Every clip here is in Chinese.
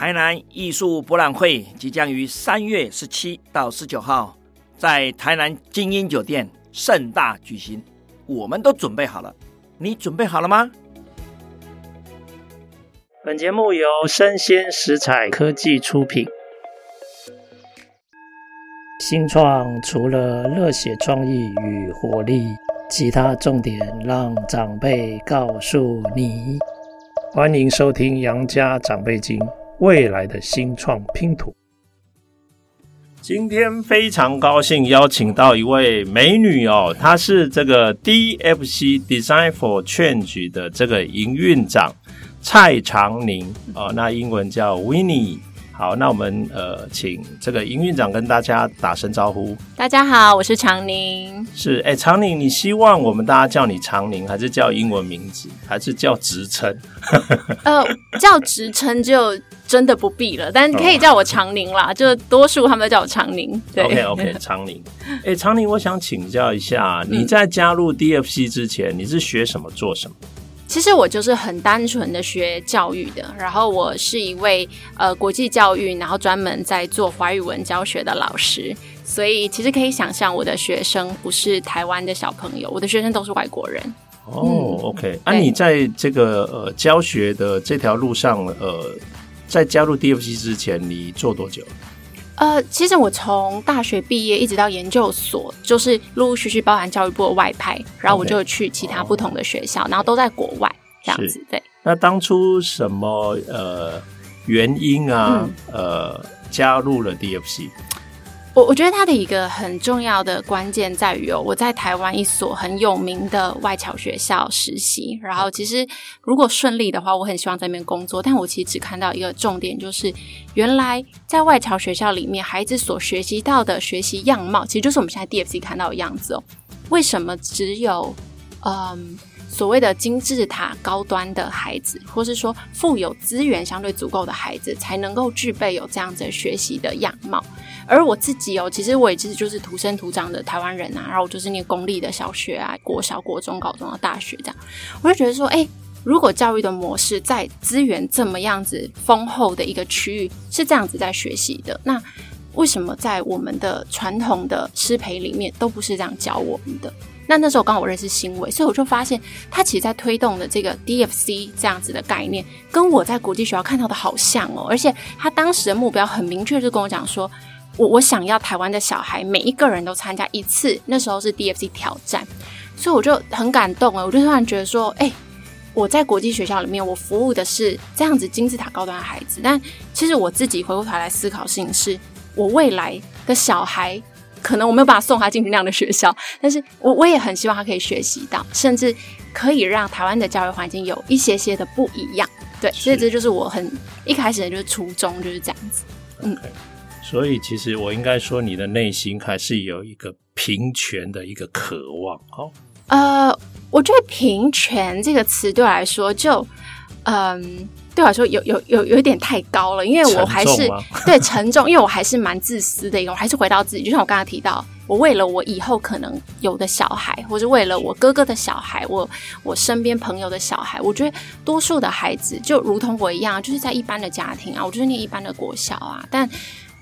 台南艺术博览会即将于三月十七到十九号在台南精英酒店盛大举行，我们都准备好了，你准备好了吗？本节目由生鲜食材科技出品。新创除了热血创意与活力，其他重点让长辈告诉你。欢迎收听《杨家长辈经》，未来的新创拼图。今天非常高兴邀请到一位美女哦，她是这个 DFC Design for Change 的这个营运长蔡长宁哦，那英文叫 Winnie。好，那我们呃，请这个营运长跟大家打声招呼。大家好，我是长宁。是，哎，长宁，你希望我们大家叫你长宁，还是叫英文名字，还是叫职称？呃，叫职称就真的不必了，但可以叫我长宁啦。就多数他们都叫我长宁。对，OK OK，长宁。哎，长宁，我想请教一下，你在加入 DFC 之前，你是学什么，做什么？其实我就是很单纯的学教育的，然后我是一位呃国际教育，然后专门在做华语文教学的老师，所以其实可以想象我的学生不是台湾的小朋友，我的学生都是外国人。哦、嗯、，OK，那、啊、你在这个呃教学的这条路上，呃，在加入 DFC 之前，你做多久？呃，其实我从大学毕业一直到研究所，就是陆陆续续包含教育部的外派，然后我就去其他不同的学校，okay. 然后都在国外这样子。对，那当初什么呃原因啊、嗯？呃，加入了 DFC？我我觉得它的一个很重要的关键在于哦，我在台湾一所很有名的外侨学校实习，然后其实如果顺利的话，我很希望在那边工作。但我其实只看到一个重点，就是原来在外侨学校里面，孩子所学习到的学习样貌，其实就是我们现在 DFC 看到的样子哦。为什么只有嗯？所谓的金字塔高端的孩子，或是说富有资源相对足够的孩子，才能够具备有这样子的学习的样貌。而我自己哦，其实我也其实就是土生土长的台湾人啊，然后我就是念公立的小学啊，国小、国中、高中的大学这样，我就觉得说，哎，如果教育的模式在资源这么样子丰厚的一个区域是这样子在学习的，那为什么在我们的传统的师培里面都不是这样教我们的？那那时候刚好我认识新伟，所以我就发现他其实在推动的这个 DFC 这样子的概念，跟我在国际学校看到的好像哦。而且他当时的目标很明确，就跟我讲说，我我想要台湾的小孩每一个人都参加一次，那时候是 DFC 挑战，所以我就很感动啊，我就突然觉得说，哎，我在国际学校里面，我服务的是这样子金字塔高端的孩子，但其实我自己回过头来思考事情是，我未来的小孩。可能我没有办法送他进去那样的学校，但是我我也很希望他可以学习到，甚至可以让台湾的教育环境有一些些的不一样。对，所以这就是我很一开始的就是初衷就是这样子。嗯，okay. 所以其实我应该说，你的内心还是有一个平权的一个渴望。哦，呃，我觉得平权这个词对我来说就，嗯。对我来说有有有有一点太高了，因为我还是 对沉重，因为我还是蛮自私的一个，我还是回到自己。就像我刚刚提到，我为了我以后可能有的小孩，或是为了我哥哥的小孩，我我身边朋友的小孩，我觉得多数的孩子就如同我一样，就是在一般的家庭啊，我就是念一般的国小啊，但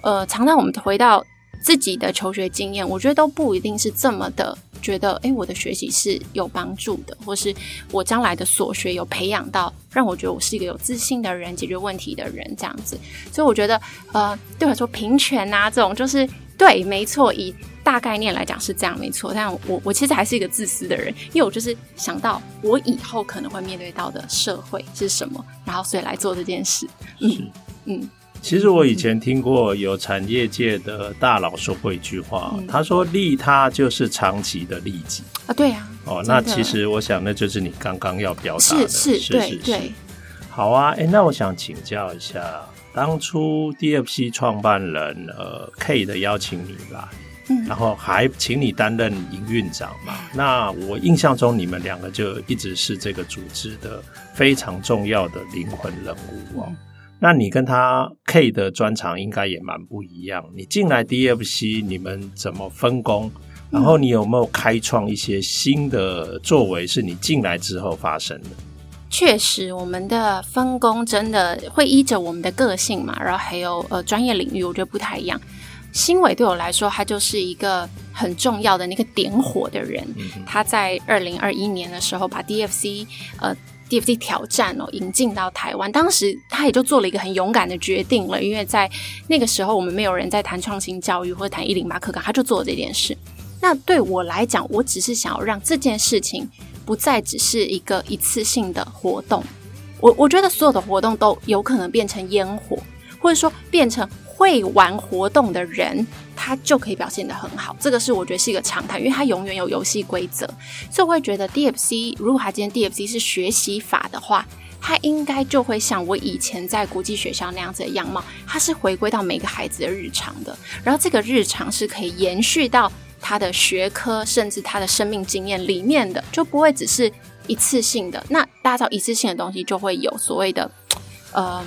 呃，常常我们回到自己的求学经验，我觉得都不一定是这么的。觉得哎，我的学习是有帮助的，或是我将来的所学有培养到，让我觉得我是一个有自信的人，解决问题的人，这样子。所以我觉得，呃，对我来说，平权啊，这种就是对，没错，以大概念来讲是这样，没错。但我我其实还是一个自私的人，因为我就是想到我以后可能会面对到的社会是什么，然后所以来做这件事。嗯嗯。其实我以前听过有产业界的大佬说过一句话，嗯、他说利他就是长期的利己啊，对呀、啊。哦，那其实我想那就是你刚刚要表达的，是是，是。好啊，哎，那我想请教一下，当初 DFC 创办人呃 K 的邀请你来，嗯，然后还请你担任营运长嘛？那我印象中你们两个就一直是这个组织的非常重要的灵魂人物哦。嗯那你跟他 K 的专长应该也蛮不一样。你进来 DFC，你们怎么分工？然后你有没有开创一些新的作为？是你进来之后发生的？确实，我们的分工真的会依着我们的个性嘛，然后还有呃专业领域，我觉得不太一样。新伟对我来说，他就是一个很重要的那个点火的人。他在二零二一年的时候，把 DFC 呃 DFC 挑战哦引进到台湾，当时他也就做了一个很勇敢的决定了，因为在那个时候我们没有人在谈创新教育或者谈一零八课纲，他就做这件事。那对我来讲，我只是想要让这件事情。不再只是一个一次性的活动，我我觉得所有的活动都有可能变成烟火，或者说变成会玩活动的人，他就可以表现得很好。这个是我觉得是一个常态，因为他永远有游戏规则，所以我会觉得 DFC 如果他今天 DFC 是学习法的话，他应该就会像我以前在国际学校那样子的样貌，它是回归到每个孩子的日常的，然后这个日常是可以延续到。他的学科，甚至他的生命经验里面的，就不会只是一次性的。那大家知道一次性的东西，就会有所谓的，呃，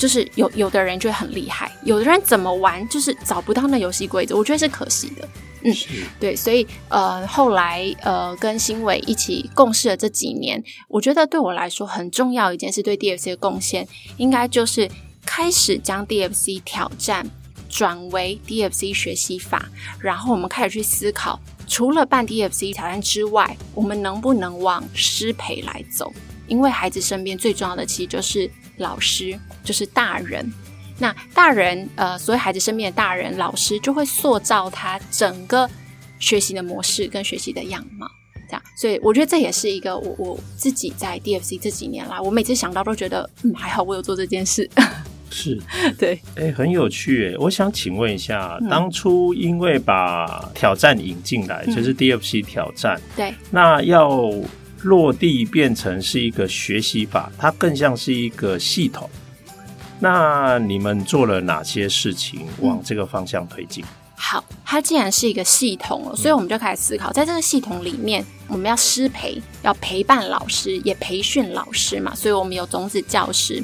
就是有有的人就会很厉害，有的人怎么玩就是找不到那游戏规则，我觉得是可惜的。嗯，对，所以呃，后来呃，跟新伟一起共事的这几年，我觉得对我来说很重要一件事，对 DFC 的贡献，应该就是开始将 DFC 挑战。转为 DFC 学习法，然后我们开始去思考，除了办 DFC 挑战之外，我们能不能往师培来走？因为孩子身边最重要的其实就是老师，就是大人。那大人，呃，所以孩子身边的大人、老师就会塑造他整个学习的模式跟学习的样貌。这样，所以我觉得这也是一个我我自己在 DFC 这几年来，我每次想到都觉得，嗯，还好我有做这件事。是 对，哎，很有趣。我想请问一下，嗯、当初因为把挑战引进来，嗯、就是 DFC 挑战，对，那要落地变成是一个学习法，它更像是一个系统。那你们做了哪些事情往这个方向推进？好，它既然是一个系统了，所以我们就开始思考，在这个系统里面，我们要师培，要陪伴老师，也培训老师嘛。所以我们有种子教师。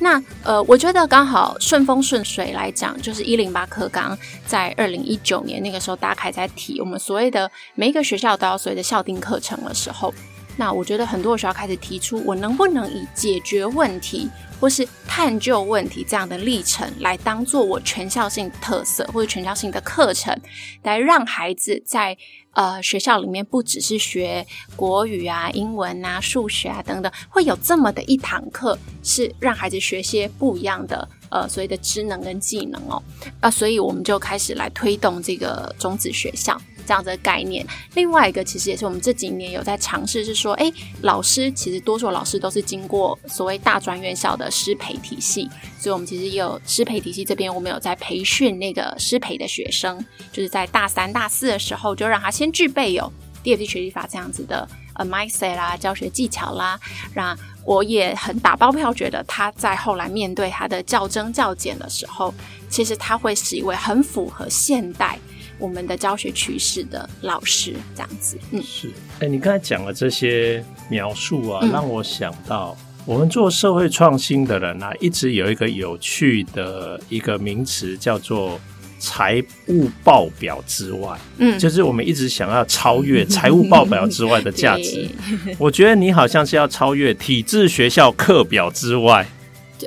那呃，我觉得刚好顺风顺水来讲，就是一零八课纲在二零一九年那个时候，大家开始在提我们所谓的每一个学校都要所谓的校定课程的时候，那我觉得很多时候开始提出，我能不能以解决问题，或是探究问题这样的历程来当做我全校性特色或者全校性的课程，来让孩子在呃学校里面不只是学国语啊、英文啊、数学啊等等，会有这么的一堂课是让孩子学些不一样的呃所谓的知能跟技能哦。啊，所以我们就开始来推动这个种子学校。这样子的概念，另外一个其实也是我们这几年有在尝试，是说，诶，老师其实多数老师都是经过所谓大专院校的师培体系，所以我们其实也有师培体系这边，我们有在培训那个师培的学生，就是在大三、大四的时候，就让他先具备有 DFC 学习法这样子的呃 mindset 啦、教学技巧啦，让我也很打包票，觉得他在后来面对他的教甄教检的时候，其实他会是一位很符合现代。我们的教学趋势的老师这样子，嗯，是，哎、欸，你刚才讲的这些描述啊，嗯、让我想到我们做社会创新的人啊，一直有一个有趣的一个名词叫做财务报表之外，嗯，就是我们一直想要超越 财务报表之外的价值。我觉得你好像是要超越体制学校课表之外，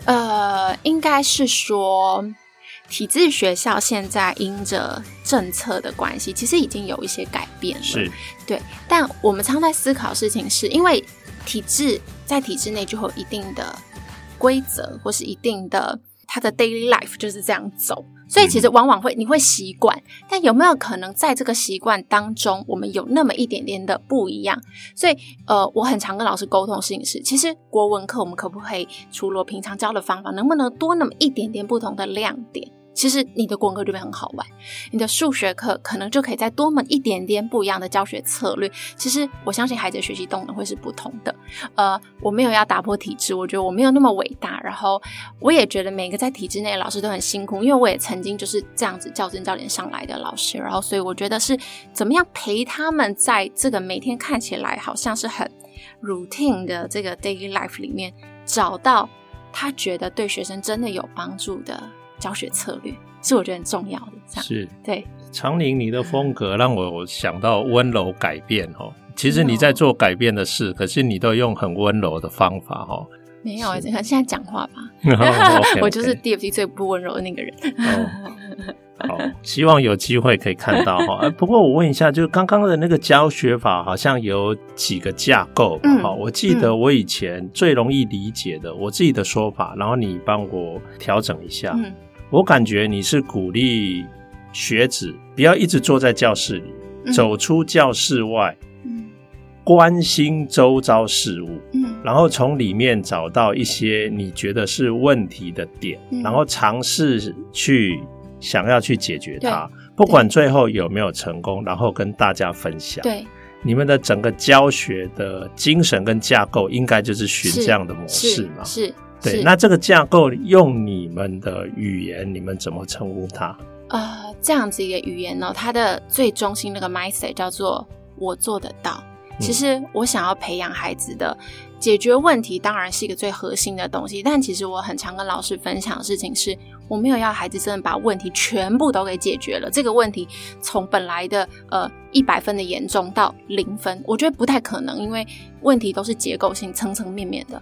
呃，应该是说。体制学校现在因着政策的关系，其实已经有一些改变了。是，对。但我们常在思考的事情是，因为体制在体制内就会有一定的规则，或是一定的它的 daily life 就是这样走，所以其实往往会你会习惯。但有没有可能在这个习惯当中，我们有那么一点点的不一样？所以，呃，我很常跟老师沟通的事情是，其实国文课我们可不可以除了平常教的方法，能不能多那么一点点不同的亮点？其实你的国文课就会很好玩，你的数学课可能就可以再多么一点点不一样的教学策略。其实我相信孩子的学习动能会是不同的。呃，我没有要打破体制，我觉得我没有那么伟大。然后我也觉得每个在体制内的老师都很辛苦，因为我也曾经就是这样子教真教练上来的老师。然后所以我觉得是怎么样陪他们在这个每天看起来好像是很 routine 的这个 daily life 里面，找到他觉得对学生真的有帮助的。教学策略是我觉得很重要的，这样是对。长宁，你的风格 让我想到温柔改变哦。其实你在做改变的事，可是你都用很温柔的方法哦。没有，你看现在讲话吧，oh. 我就是 DFT 最不温柔的那个人。Oh, 好，希望有机会可以看到哈。不过我问一下，就是刚刚的那个教学法好像有几个架构。好、嗯，我记得我以前最容易理解的，我自己的说法，然后你帮我调整一下。嗯，我感觉你是鼓励学子不要一直坐在教室里，嗯、走出教室外。关心周遭事物，嗯，然后从里面找到一些你觉得是问题的点，嗯、然后尝试去想要去解决它，不管最后有没有成功，然后跟大家分享。对，你们的整个教学的精神跟架构，应该就是循这样的模式嘛？是，是对。那这个架构用你们的语言，你们怎么称呼它？呃，这样子一个语言呢，它的最中心那个 mindset 叫做“我做得到”。其实我想要培养孩子的解决问题，当然是一个最核心的东西。但其实我很常跟老师分享的事情是，我没有要孩子真的把问题全部都给解决了。这个问题从本来的呃一百分的严重到零分，我觉得不太可能，因为问题都是结构性、层层面面的。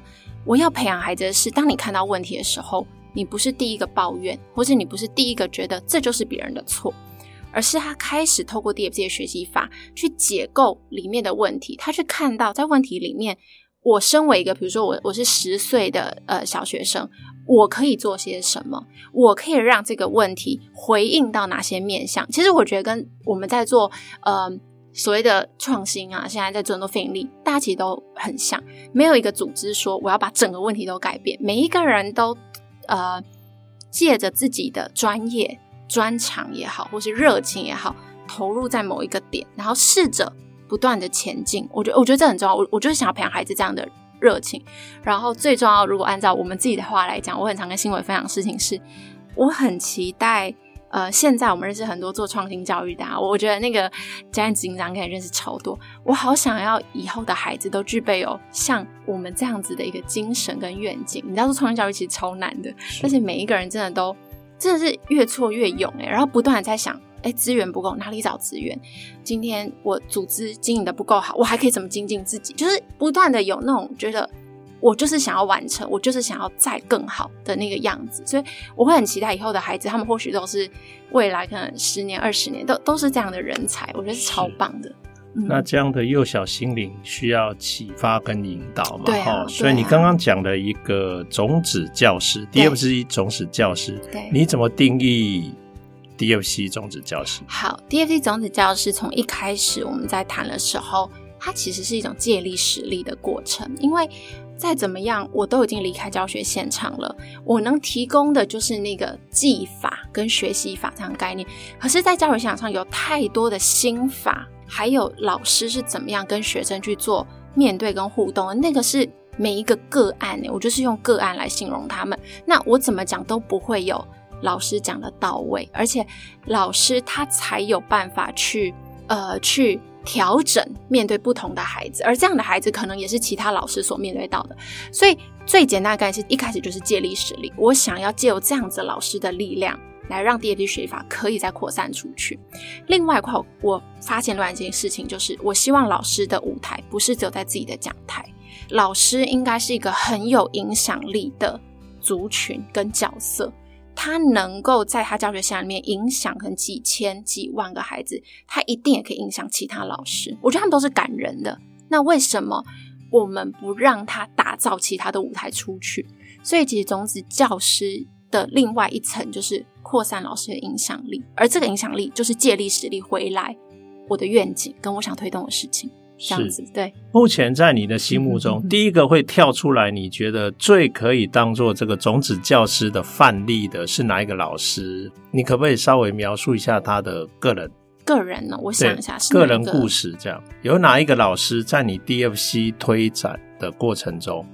我要培养孩子的是，当你看到问题的时候，你不是第一个抱怨，或是你不是第一个觉得这就是别人的错。而是他开始透过 DFC 的学习法去解构里面的问题，他去看到在问题里面，我身为一个，比如说我我是十岁的呃小学生，我可以做些什么？我可以让这个问题回应到哪些面向？其实我觉得跟我们在做呃所谓的创新啊，现在在做很多非营利，大家其实都很像，没有一个组织说我要把整个问题都改变，每一个人都呃借着自己的专业。专长也好，或是热情也好，投入在某一个点，然后试着不断的前进。我觉得，我觉得这很重要。我我就是想要培养孩子这样的热情。然后最重要，如果按照我们自己的话来讲，我很常跟新伟分享的事情是，我很期待。呃，现在我们认识很多做创新教育的，啊，我觉得那个家政执行长可以认识超多。我好想要以后的孩子都具备有像我们这样子的一个精神跟愿景。你知道，做创新教育其实超难的，但是每一个人真的都。真的是越挫越勇诶，然后不断的在想，诶，资源不够，哪里找资源？今天我组织经营的不够好，我还可以怎么精进自己？就是不断的有那种觉得，我就是想要完成，我就是想要再更好的那个样子，所以我会很期待以后的孩子，他们或许都是未来可能十年、二十年都都是这样的人才，我觉得是超棒的。那这样的幼小心灵需要启发跟引导嘛？对、啊，所以你刚刚讲的一个种子教师，DFC 种子教师，对，你怎么定义 DFC 种子教师？好，DFC 种子教师从一开始我们在谈的时候，它其实是一种借力使力的过程，因为再怎么样，我都已经离开教学现场了，我能提供的就是那个技法跟学习法这样概念，可是，在教学现场上有太多的心法。还有老师是怎么样跟学生去做面对跟互动？那个是每一个个案，我就是用个案来形容他们。那我怎么讲都不会有老师讲的到位，而且老师他才有办法去呃去调整面对不同的孩子，而这样的孩子可能也是其他老师所面对到的。所以最简单的概念是一开始就是借力使力，我想要借由这样子老师的力量。来让 DFC 学习法可以再扩散出去。另外一块，我发现另外一件事情就是，我希望老师的舞台不是只有在自己的讲台，老师应该是一个很有影响力的族群跟角色，他能够在他教学生涯里面影响可能几千几万个孩子，他一定也可以影响其他老师。我觉得他们都是感人的。那为什么我们不让他打造其他的舞台出去？所以，其实种子教师的另外一层就是。扩散老师的影响力，而这个影响力就是借力使力回来，我的愿景跟我想推动的事情，这样子。对，目前在你的心目中，第一个会跳出来，你觉得最可以当做这个种子教师的范例的是哪一个老师？你可不可以稍微描述一下他的个人？个人呢？我想一下，是个人故事这样。有哪一个老师在你 DFC 推展的过程中，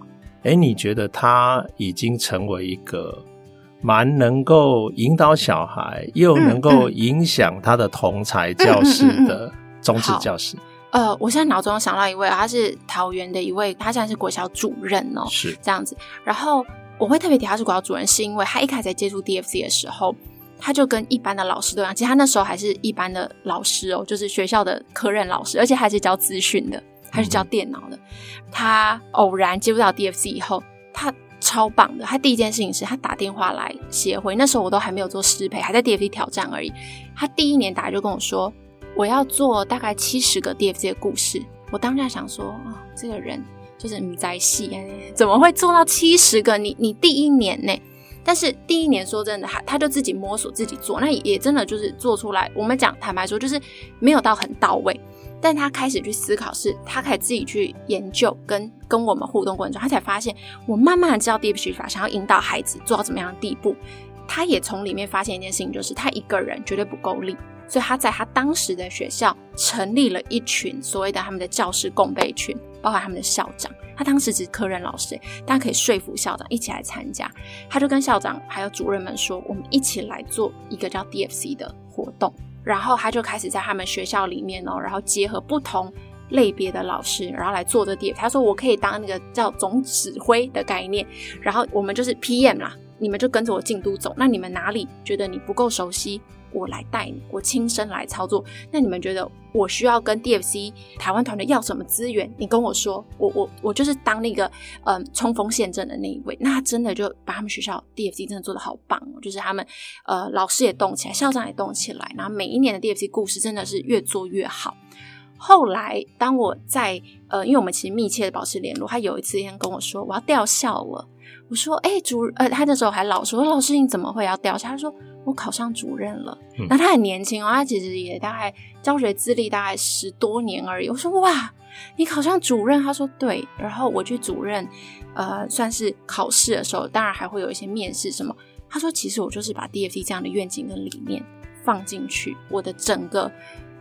诶，你觉得他已经成为一个？蛮能够引导小孩，又能够影响他的同才教师的种子教师。呃，我现在脑中想到一位，他是桃园的一位，他现在是国小主任哦，是这样子。然后我会特别提他是国小主任，是因为他一开始在接触 DFC 的时候，他就跟一般的老师都一样，其实他那时候还是一般的老师哦，就是学校的科任老师，而且还是教资讯的，还是教电脑的。他偶然接触到 DFC 以后，他超棒的。他第一件事情是他打电话来协会，那时候我都还没有做师培，还在 DFC 挑战而已。他第一年打就跟我说，我要做大概七十个 DFC 的故事。我当下想说，啊、哦，这个人就是你在戏，怎么会做到七十个？你你第一年呢？但是第一年说真的，他他就自己摸索自己做，那也真的就是做出来。我们讲坦白说，就是没有到很到位。但他开始去思考，是他开始自己去研究，跟跟我们互动过程中，他才发现，我慢慢的知道 DFC 法，想要引导孩子做到怎么样的地步。他也从里面发现一件事情，就是他一个人绝对不够力，所以他在他当时的学校成立了一群所谓的他们的教师共备群，包括他们的校长。他当时只是科任老师，但可以说服校长一起来参加。他就跟校长还有主任们说：“我们一起来做一个叫 DFC 的活动。”然后他就开始在他们学校里面哦，然后结合不同类别的老师，然后来做这 DFC。他说：“我可以当那个叫总指挥的概念，然后我们就是 PM 啦，你们就跟着我进度走。那你们哪里觉得你不够熟悉？”我来带你，我亲身来操作。那你们觉得我需要跟 DFC 台湾团队要什么资源？你跟我说，我我我就是当那个嗯冲锋陷阵的那一位。那真的就把他们学校 DFC 真的做得好棒哦，就是他们呃老师也动起来，校长也动起来，然后每一年的 DFC 故事真的是越做越好。后来当我在呃，因为我们其实密切的保持联络，他有一次跟我说我要调校了。我说哎主呃，他那时候还老说老师你怎么会要调查？他说。我考上主任了，那他很年轻哦，他其实也大概教学资历大概十多年而已。我说哇，你考上主任？他说对。然后我去主任，呃，算是考试的时候，当然还会有一些面试什么。他说其实我就是把 DFT 这样的愿景跟理念放进去我的整个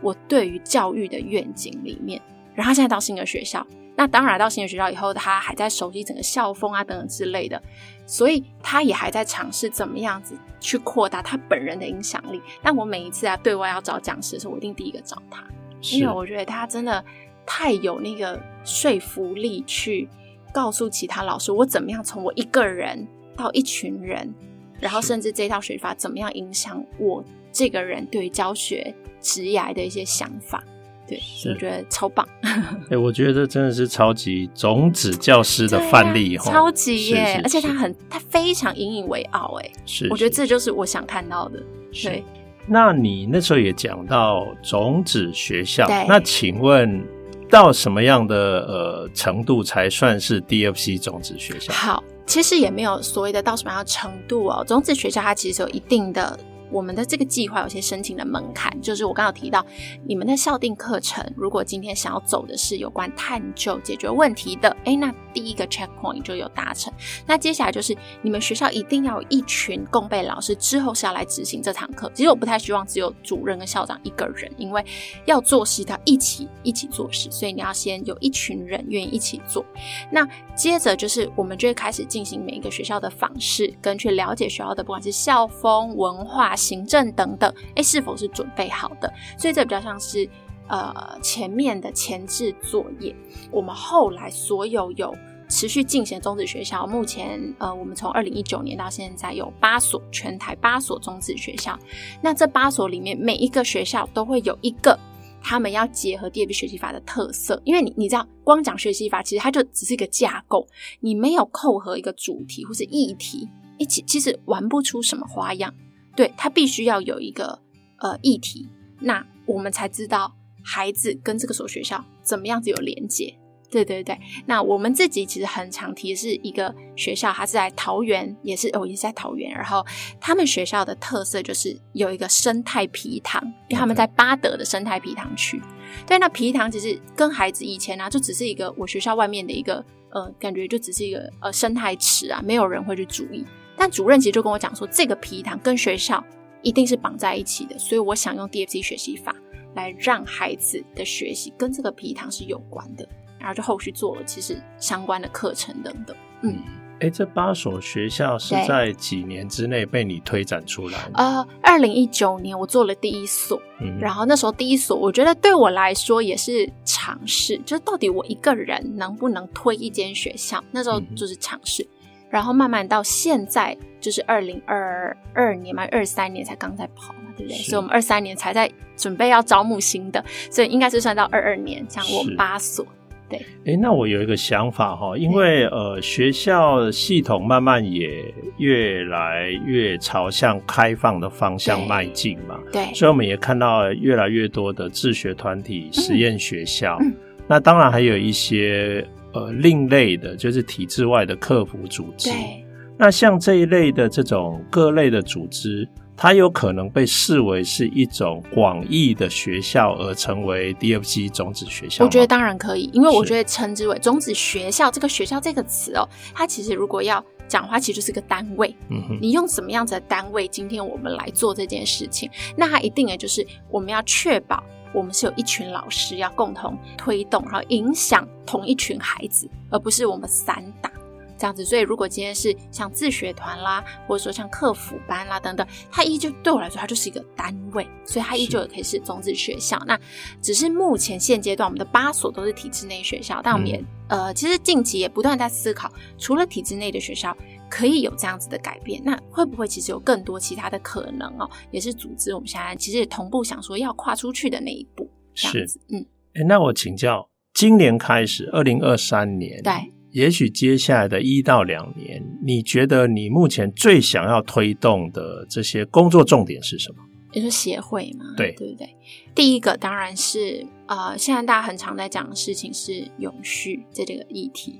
我对于教育的愿景里面。然后他现在到新的学校。那当然，到新的学校以后，他还在熟悉整个校风啊等等之类的，所以他也还在尝试怎么样子去扩大他本人的影响力。但我每一次啊对外要找讲师的时候，我一定第一个找他，因为我觉得他真的太有那个说服力，去告诉其他老师我怎么样从我一个人到一群人，然后甚至这套学法怎么样影响我这个人对于教学职涯的一些想法。对，我觉得超棒。哎，我觉得真的是超级种子教师的范例，啊、超级耶！是是是，而且他很，他非常引以为傲，哎，是，是。我觉得这就是我想看到的。对。那你那时候也讲到种子学校，那请问到什么样的呃程度才算是 DFC 种子学校？好，其实也没有所谓的到什么样的程度哦。种子学校它其实有一定的。我们的这个计划有些申请的门槛，就是我刚刚提到，你们的校定课程，如果今天想要走的是有关探究解决问题的，诶，那第一个 checkpoint 就有达成。那接下来就是你们学校一定要有一群共备老师，之后是要来执行这堂课。其实我不太希望只有主任跟校长一个人，因为要做事，要一起一起做事，所以你要先有一群人愿意一起做。那接着就是我们就会开始进行每一个学校的访视，跟去了解学校的不管是校风文化。行政等等，诶，是否是准备好的？所以这比较像是呃前面的前置作业。我们后来所有有持续进行的种子学校，目前呃我们从二零一九年到现在有八所，全台八所种子学校。那这八所里面，每一个学校都会有一个他们要结合 DFC 学习法的特色，因为你你知道，光讲学习法其实它就只是一个架构，你没有扣合一个主题或是议题一起，其实玩不出什么花样。对，他必须要有一个呃议题，那我们才知道孩子跟这个所学校怎么样子有连接。对对对，那我们自己其实很常提是一个学校，它是在桃园，也是哦，也是在桃园。然后他们学校的特色就是有一个生态皮塘，因为他们在巴德的生态皮塘区。对，那皮塘其实跟孩子以前呢、啊，就只是一个我学校外面的一个呃，感觉就只是一个呃生态池啊，没有人会去注意。但主任其实就跟我讲说，这个皮糖跟学校一定是绑在一起的，所以我想用 DFC 学习法来让孩子的学习跟这个皮糖是有关的，然后就后续做了其实相关的课程等等。嗯，哎，这八所学校是在几年之内被你推展出来的？呃，二零一九年我做了第一所，嗯，然后那时候第一所我觉得对我来说也是尝试，就是到底我一个人能不能推一间学校？那时候就是尝试。嗯然后慢慢到现在就是二零二二年嘛，二三年才刚在跑嘛，对不对？所以我们二三年才在准备要招募新的，所以应该是算到二二年，像我们八所。对，哎，那我有一个想法哈，因为呃，学校系统慢慢也越来越朝向开放的方向迈进嘛，对，所以我们也看到越来越多的自学团体、实验学校，嗯嗯、那当然还有一些呃另类的，就是体制外的客服组织。对，那像这一类的这种各类的组织。它有可能被视为是一种广义的学校，而成为 DFC 种子学校。我觉得当然可以，因为我觉得称之为种子学校，这个学校这个词哦，它其实如果要讲的话，其实就是个单位。嗯哼，你用什么样子的单位？今天我们来做这件事情，那它一定也就是我们要确保我们是有一群老师要共同推动，然后影响同一群孩子，而不是我们散打。这样子，所以如果今天是像自学团啦，或者说像客服班啦等等，它依旧对我来说，它就是一个单位，所以它依旧也可以是种子学校。那只是目前现阶段，我们的八所都是体制内学校，但我们也、嗯、呃，其实近期也不断在思考，除了体制内的学校可以有这样子的改变，那会不会其实有更多其他的可能哦？也是组织我们现在其实也同步想说要跨出去的那一步。这样子，嗯，哎，那我请教，今年开始，二零二三年，对。也许接下来的一到两年，你觉得你目前最想要推动的这些工作重点是什么？也是协会嘛？对，对不对？第一个当然是呃，现在大家很常在讲的事情是永续这这个议题。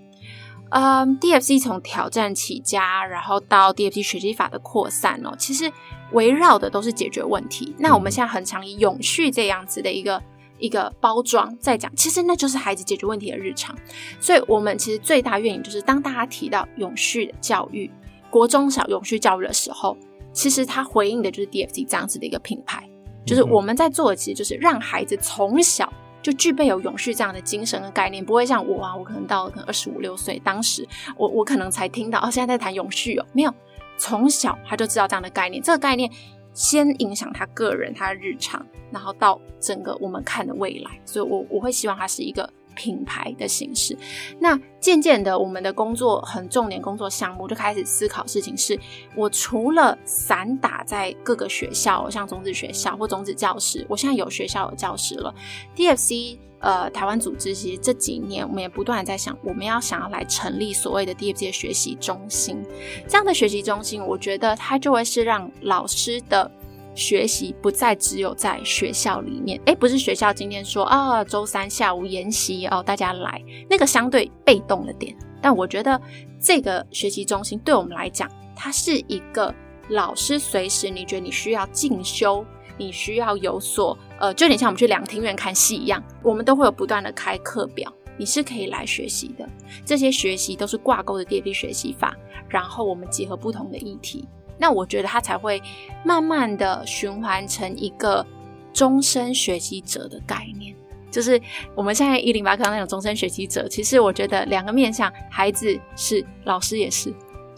呃，DFC 从挑战起家，然后到 DFC 学习法的扩散哦，其实围绕的都是解决问题。嗯、那我们现在很常以永续这样子的一个。一个包装在讲，其实那就是孩子解决问题的日常。所以，我们其实最大愿景就是，当大家提到永续的教育、国中小永续教育的时候，其实他回应的就是 DFC 这样子的一个品牌，就是我们在做的，其实就是让孩子从小就具备有永续这样的精神和概念，不会像我啊，我可能到了可能二十五六岁，当时我我可能才听到哦，现在在谈永续哦，没有，从小他就知道这样的概念，这个概念。先影响他个人，他的日常，然后到整个我们看的未来，所以我我会希望他是一个品牌的形式。那渐渐的，我们的工作很重点工作项目就开始思考事情是，我除了散打在各个学校，像种子学校或种子教室，我现在有学校有教室了，DFC。呃，台湾组织其实这几年我们也不断的在想，我们要想要来成立所谓的 DFC 学习中心。这样的学习中心，我觉得它就会是让老师的学习不再只有在学校里面。诶，不是学校今天说啊，周三下午研习哦，大家来，那个相对被动了点。但我觉得这个学习中心对我们来讲，它是一个老师随时你觉得你需要进修。你需要有所呃，就有点像我们去两厅院看戏一样，我们都会有不断的开课表，你是可以来学习的。这些学习都是挂钩的 DFC 学习法，然后我们结合不同的议题，那我觉得他才会慢慢的循环成一个终身学习者的概念。就是我们现在一零八课那种终身学习者，其实我觉得两个面向，孩子是，老师也是，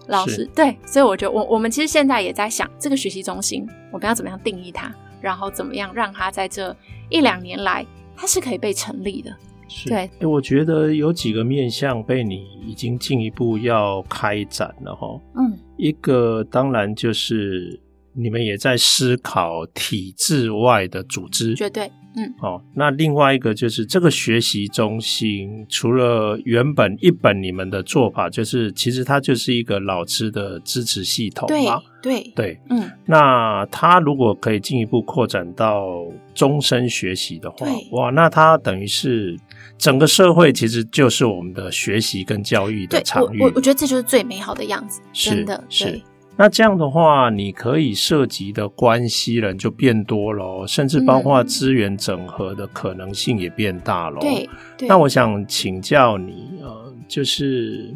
老师对，所以我觉得我我们其实现在也在想这个学习中心，我们要怎么样定义它。然后怎么样让它在这一两年来，它是可以被成立的？是。对，我觉得有几个面向被你已经进一步要开展了哈。嗯，一个当然就是你们也在思考体制外的组织，绝对。嗯，哦，那另外一个就是这个学习中心，除了原本一本你们的做法，就是其实它就是一个老师的支持系统嘛，对。对对，嗯，那它如果可以进一步扩展到终身学习的话，哇，那它等于是整个社会其实就是我们的学习跟教育的场域，我我觉得这就是最美好的样子，真的是。那这样的话，你可以涉及的关系人就变多了，甚至包括资源整合的可能性也变大了。对，那我想请教你，呃，就是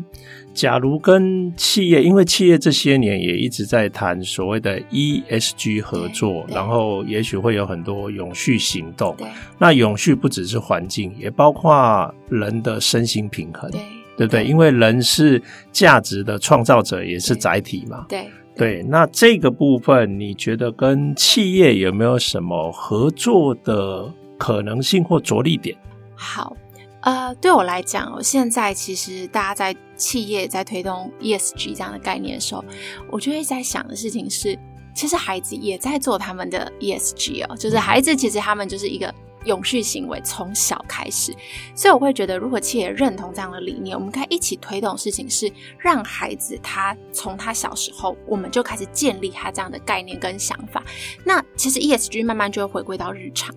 假如跟企业，因为企业这些年也一直在谈所谓的 ESG 合作，然后也许会有很多永续行动。那永续不只是环境，也包括人的身心平衡。对不对？因为人是价值的创造者，也是载体嘛。对对，对，那这个部分，你觉得跟企业有没有什么合作的可能性或着力点？好，呃，对我来讲，我现在其实大家在企业在推动 ESG 这样的概念的时候，我就会在想的事情是，其实孩子也在做他们的 ESG 哦，就是孩子其实他们就是一个。永续行为从小开始，所以我会觉得，如果企业认同这样的理念，我们可以一起推动事情是让孩子他从他小时候，我们就开始建立他这样的概念跟想法。那其实 ESG 慢慢就会回归到日常。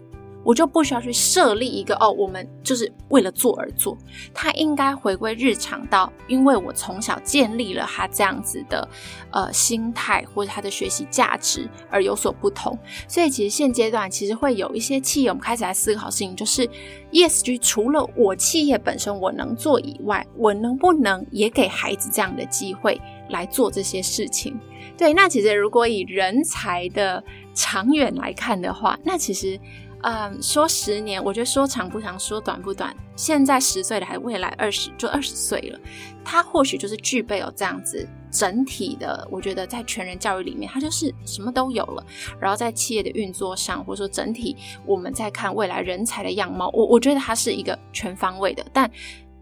我就不需要去设立一个哦，我们就是为了做而做，他应该回归日常到，因为我从小建立了他这样子的呃心态或者他的学习价值而有所不同。所以其实现阶段其实会有一些企业，我们开始来思考事情，就是 ESG 除了我企业本身我能做以外，我能不能也给孩子这样的机会来做这些事情？对，那其实如果以人才的长远来看的话，那其实。嗯，说十年，我觉得说长不长，说短不短。现在十岁的还，未来二十就二十岁了，他或许就是具备有这样子整体的。我觉得在全人教育里面，他就是什么都有了。然后在企业的运作上，或者说整体，我们在看未来人才的样貌，我我觉得他是一个全方位的。但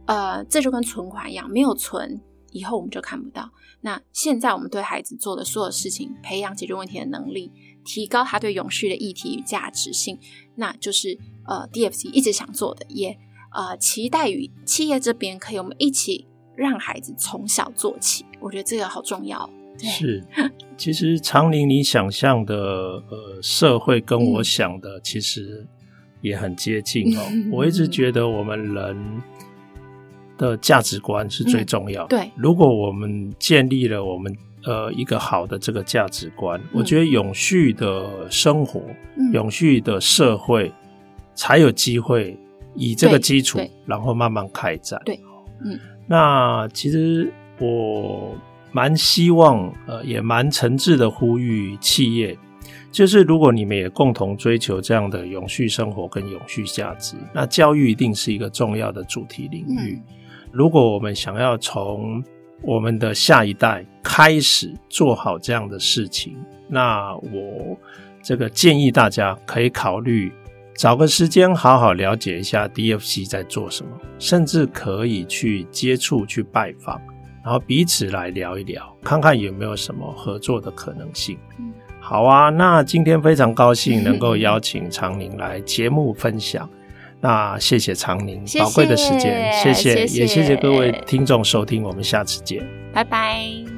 呃，这就跟存款一样，没有存，以后我们就看不到。那现在我们对孩子做的所有事情，培养解决问题的能力。提高他对永续的议题与价值性，那就是呃 DFC 一直想做的，也呃期待与企业这边可以我们一起让孩子从小做起。我觉得这个好重要。是，其实长林你想象的呃社会跟我想的其实也很接近哦。嗯、我一直觉得我们人的价值观是最重要的。嗯、对，如果我们建立了我们。呃，一个好的这个价值观，嗯、我觉得永续的生活、嗯、永续的社会才有机会以这个基础，然后慢慢开展。对，嗯，那其实我蛮希望，呃，也蛮诚挚的呼吁企业，就是如果你们也共同追求这样的永续生活跟永续价值，那教育一定是一个重要的主题领域。嗯、如果我们想要从我们的下一代开始做好这样的事情，那我这个建议大家可以考虑找个时间好好了解一下 DFC 在做什么，甚至可以去接触、去拜访，然后彼此来聊一聊，看看有没有什么合作的可能性。好啊，那今天非常高兴能够邀请长宁来节目分享。那谢谢长宁宝贵的时间，谢谢，谢谢，也谢谢各位听众收听，我们下次见，拜拜。